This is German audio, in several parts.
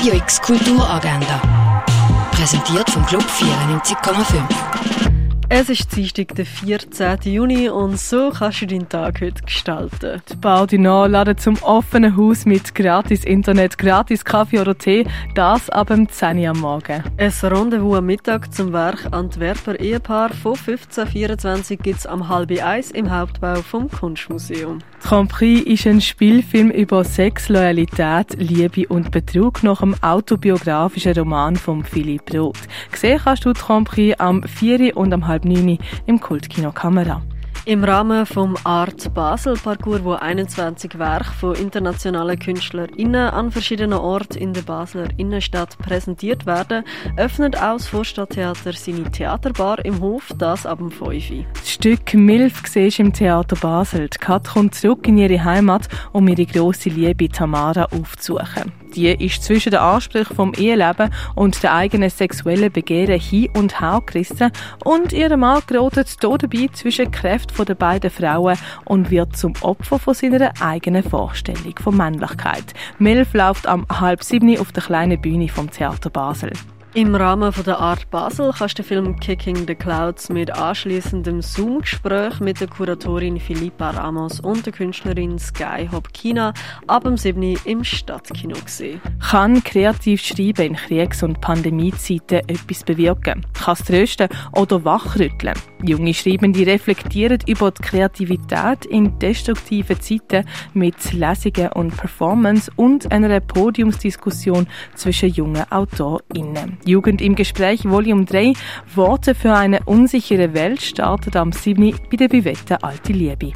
Radio X Kulturagenda. Präsentiert vom Club 94,5. Es ist Dienstag, der 14. Juni und so kannst du deinen Tag heute gestalten. Die Baudino laden zum offenen Haus mit gratis Internet, gratis Kaffee oder Tee, das ab dem 10 Uhr am Morgen. Ein Rendezvous am Mittag zum Werk Antwerper Ehepaar von 1524 gibt es am halb eins im Hauptbau vom Kunstmuseum. Grand Prix ist ein Spielfilm über Sex, Loyalität, Liebe und Betrug nach dem autobiografischen Roman von Philipp Roth. Gesehen kannst du Grand Prix am 4 und am halb halb neun im Kultkino Kamera. Im Rahmen vom Art Basel Parcours, wo 21 Werke von internationalen KünstlerInnen an verschiedenen Orten in der Basler Innenstadt präsentiert werden, öffnet auch das Vorstadttheater seine Theaterbar im Hof, das ab dem 5. Das Stück Milf siehst im Theater Basel. Die Kat kommt zurück in ihre Heimat, um ihre grosse Liebe Tamara aufzusuchen. Die ist zwischen den Ansprüchen vom Eheleben und der eigenen sexuellen Begehren hin und her gerissen und ihr Mann gerät dabei zwischen Kräften der beiden Frauen und wird zum Opfer von seiner eigenen Vorstellung von Männlichkeit. Milf läuft am halb sieben auf der kleinen Bühne vom Theater Basel. Im Rahmen von der Art Basel kannst du den Film Kicking the Clouds mit anschließendem Zoom-Gespräch mit der Kuratorin Philippa Ramos und der Künstlerin Sky Hopkina ab dem 7. im Stadtkino sehen. Kann kreativ schreiben in Kriegs- und Pandemiezeiten etwas bewirken? Kann es trösten oder wachrütteln? Junge Schreibende reflektieren über die Kreativität in destruktiven Zeiten mit Lesungen und Performance und einer Podiumsdiskussion zwischen jungen AutorInnen. Jugend im Gespräch Volume 3 Worte für eine unsichere Welt startet am 7. bei der Bivette Alte Liebe.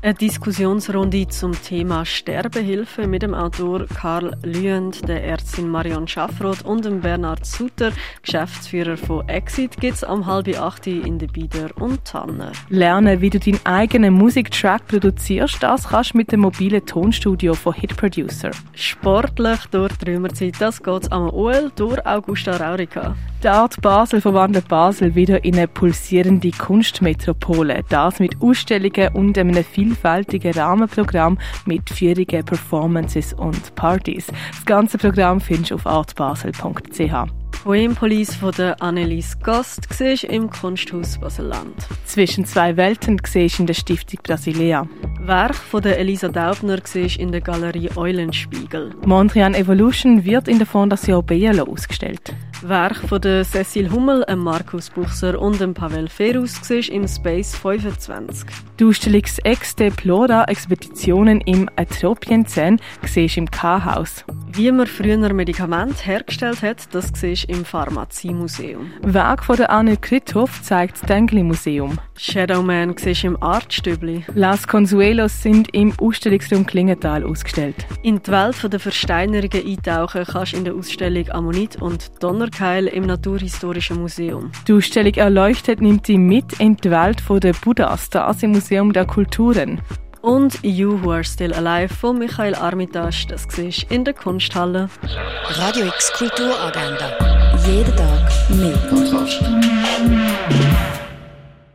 Eine Diskussionsrunde zum Thema Sterbehilfe mit dem Autor Karl Lüend, der Ärztin Marion Schaffroth und dem Bernhard Sutter, Geschäftsführer von Exit, gibt es am halb acht in der Bieder und Tanne. Lernen, wie du deinen eigenen Musiktrack produzierst, das kannst du mit dem mobilen Tonstudio von Hit Producer. Sportlich durch die Römerzeit, das geht am OL durch Augusta Raurica. Die Art Basel verwandelt Basel wieder in eine pulsierende Kunstmetropole. Das mit Ausstellungen und einem vielfältigen Rahmenprogramm mit Führungen, Performances und Partys. Das ganze Programm findest du auf artbasel.ch. Poempolice von der Annelies Gast siehst im Kunsthaus Baselland. Zwischen zwei Welten siehst in der Stiftung Brasilea. Werk von der Elisa Daubner siehst in der Galerie Eulenspiegel. Mondrian Evolution wird in der Fondation Bielo ausgestellt. Werk von der Cecil Hummel, Markus Buchser und Pavel Ferus im Space 25. Die Ausstellung Ex Deplora Expeditionen im Atropienzahn siehst im K-Haus. Wie man früher Medikamente hergestellt hat, das siehst im Pharmaziemuseum. Werk von der Anne Krithoff zeigt das Dengli Museum. Shadowman siehst im Artstübli. Las Consuelos sind im Ausstellungsraum Klingenthal ausgestellt. In die Welt der Versteinerungen eintauchen kannst du in der Ausstellung Ammonit und Donnerkeil im Naturhistorischen Museum. Die Ausstellung Erleuchtet nimmt dich mit in die Welt der Buddhas, das im Museum der Kulturen. Und You Who Are Still Alive von Michael Armitage, das siehst in der Kunsthalle. Radio X Kulturagenda. Jeden Tag mehr.